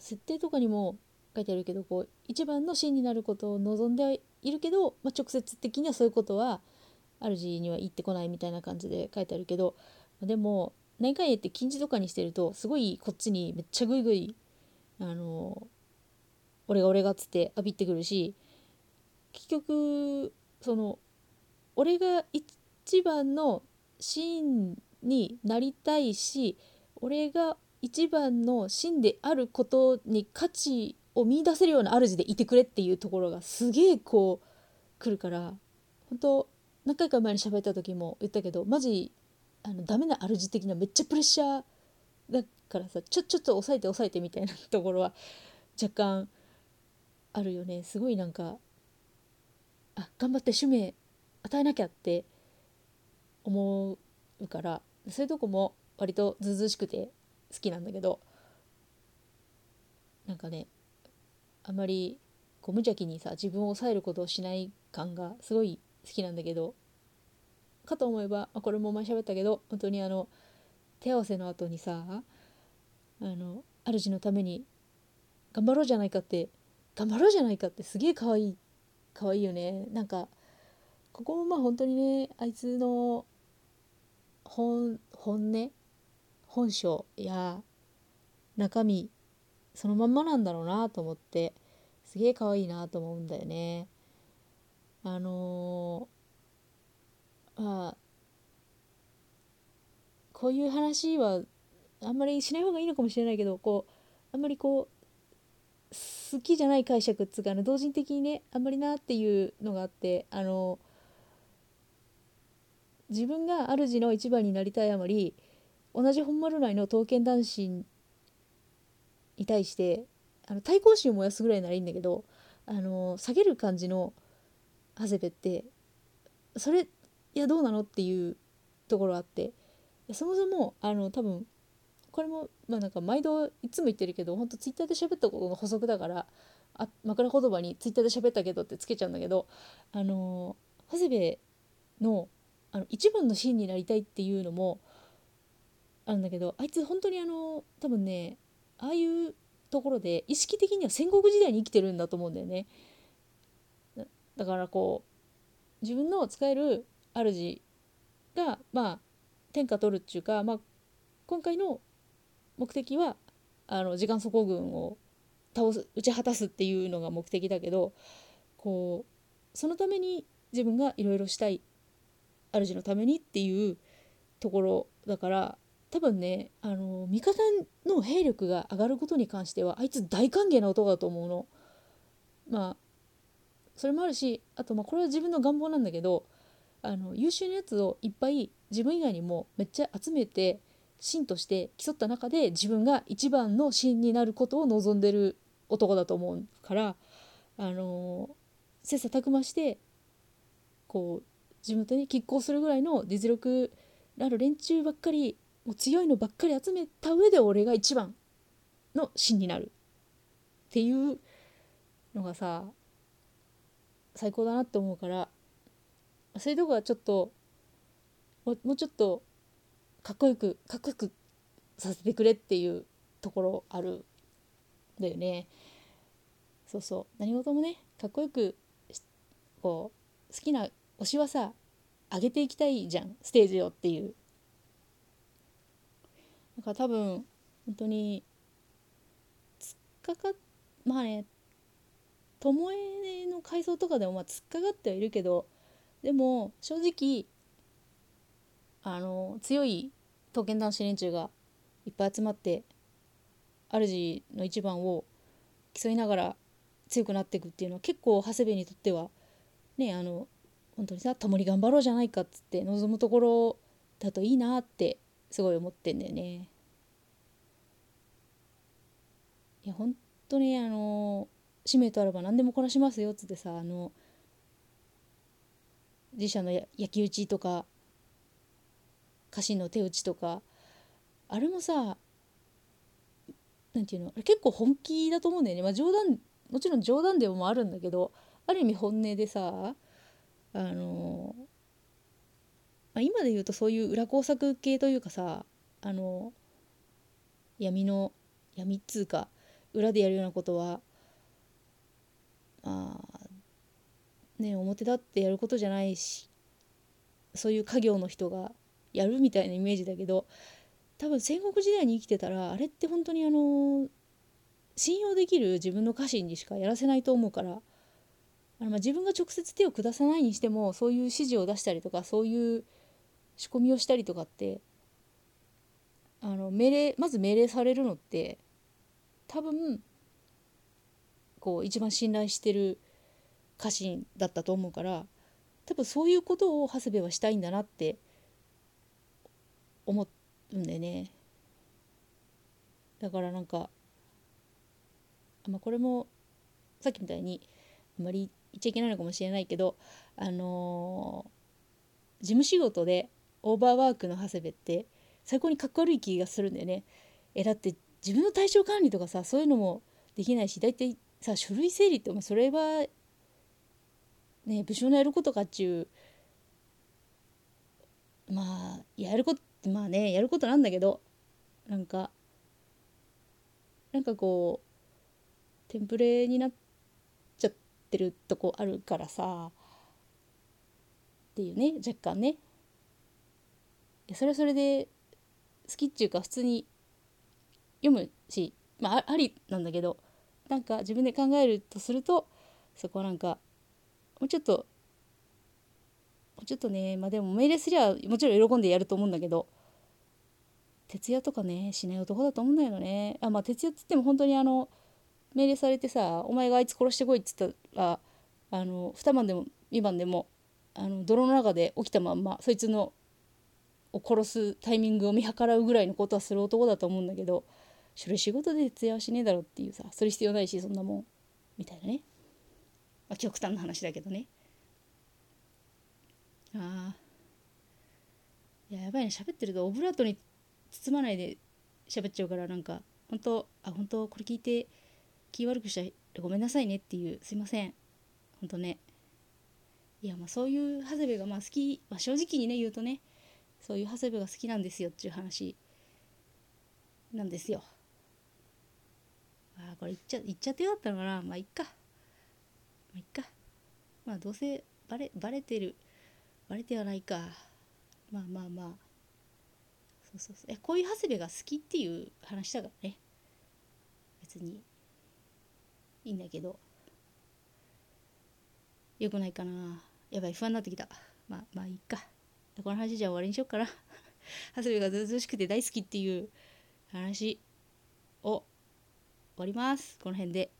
設定とかにも書いてあるけどこう一番の真になることを望んでいるけど、まあ、直接的にはそういうことは主には言ってこないみたいな感じで書いてあるけどでも何回言って禁じとかにしてるとすごいこっちにめっちゃグイグイあの俺が俺がっつって浴びってくるし結局その俺が一番の真になりたいし俺が一番の真であることに価値を見出せるような主でいてくれっていうところがすげえこう来るから本当何回か前に喋った時も言ったけどマジあのダメな主的なめっちゃプレッシャーだからさちょちょっと抑えて抑えてみたいなところは若干あるよね。すごいなんかあ頑張って使命与えなきゃって思うからそういうとこも割とずうずうしくて好きなんだけどなんかねあまりこう無邪気にさ自分を抑えることをしない感がすごい好きなんだけどかと思えばこれも前喋ったけど本当にあの手合わせの後にさあの主のために頑張ろうじゃないかって頑張ろうじゃないかってすげえ可愛い可愛いよね。なんかここもまあ本当にねあいつの本本音本性や中身そのまんまなんだろうなと思ってすげえ可愛いなと思うんだよね。あのー、まあこういう話はあんまりしない方がいいのかもしれないけどこうあんまりこう好きじゃない解釈っつうかあの同人的にねあんまりなっていうのがあってあの自分が主の一番になりたいあまり同じ本丸内の刀剣男子に対してあの対抗心を燃やすぐらいならいいんだけどあの下げる感じの長谷部ってそれいやどうなのっていうところあってそもそもあの多分これもまあなんか毎度いつも言ってるけどほんとツイッターで喋ったことの補足だからあ枕言葉にツイッターで喋ったけどってつけちゃうんだけどあの長谷部のあの一番のシーンになりたいっていうのもあるんだけどあいつ本当にあの多分ねああいうところで意識的には戦国時代に生きてるんだと思うんだよね。だからこう自分の使える主がまあ天下取るっていうか、まあ、今回の目的はあの時間底軍を倒す打ち果たすっていうのが目的だけどこうそのために自分がいろいろしたい主のためにっていうところだから多分ねあの味方の兵力が上がることに関してはあいつ大歓迎な男だと思うの。まあそれもあるしあとまあこれは自分の願望なんだけどあの優秀なやつをいっぱい自分以外にもめっちゃ集めて芯として競った中で自分が一番の芯になることを望んでる男だと思うからあの切磋琢磨してこう地元に拮抗するぐらいの実力のある連中ばっかりもう強いのばっかり集めた上で俺が一番の芯になるっていうのがさ最高だなって思うからそういうとこはちょっともうちょっとかっこよくかっこよくさせてくれっていうところあるんだよね。そうそう。何事もねかっこよくこう好きな推しはさ上げていきたいじゃん。ステージをっていう。だから多分本当に突っかかまあね巴の階層とかでもまあ突っかかってはいるけどでも正直あの強い刀剣男子連中がいっぱい集まって主の一番を競いながら強くなっていくっていうのは結構長谷部にとってはねあの本当にさ共に頑張ろうじゃないかっつって望むところだといいなってすごい思ってんだよね。いや本当にあの使命とあれば何でもこなしますよっつってさあの自社の焼き討ちとか家臣の手打ちとかあれもさなんていうの結構本気だと思うんだよね、まあ、冗談もちろん冗談でもあるんだけどある意味本音でさあの、まあ、今で言うとそういう裏工作系というかさあの闇の闇っつうか裏でやるようなことはまあね表立ってやることじゃないしそういう家業の人がやるみたいなイメージだけど多分戦国時代に生きてたらあれって本当にあの信用できる自分の家臣にしかやらせないと思うからあのま自分が直接手を下さないにしてもそういう指示を出したりとかそういう仕込みをしたりとかってあの命令まず命令されるのって多分こう一番信頼してる家臣だったと思うから多分そういうことを長谷部はしたいんだなって思うんだよね。だからなんか、まあ、これもさっきみたいにあまり言っちゃいけないのかもしれないけどあのー、事務仕事でオーバーワークの長谷部って最高にかっこ悪い気がするんだよね。えだって自分の体調管理とかさそういうのもできないし大体さ書類整理ってそれはね部署のやることかっちゅうまあやることまあねやることなんだけどなんかなんかこうテンプレになっちゃってるとこあるからさっていうね若干ねそれはそれで好きっていうか普通に読むしまあありなんだけどなんか自分で考えるとするとそこはなんかもうちょっともうちょっとねまあでも命令すりゃもちろん喜んでやると思うんだけど徹夜とかねしない男だと思うんだよね。あまあ徹夜っつっても本当にあの命令されてさお前があいつ殺してこいっつったらあの2晩でも2晩でもあの泥の中で起きたまんまそいつのを殺すタイミングを見計らうぐらいのことはする男だと思うんだけどそれ仕事で徹夜はしねえだろっていうさそれ必要ないしそんなもん。みたいなね、まあ、極端な話だけどね。ああいややばいね。喋ってるとオブラートに包まないで喋っちゃうからなんか本当あ本当これ聞いて気悪くしたごめんなさいねっていうすいません。本当ね。いやまあそういう長谷部がまあ好き、まあ、正直にね言うとねそういう長谷部が好きなんですよっていう話なんですよ。あこれ言っちゃ言っちゃってよかったのかなまあいっか。まあいっか。まあどうせバレバレてるバレてはないか。まあまあまあ。そうそうそう。えこういう長谷部が好きっていう話だからね。別にいいんだけど。よくないかな。やばい不安になってきた。まあまあいいか。この話じゃ終わりにしようかな。長谷部がずうずうしくて大好きっていう話を終わります。この辺で。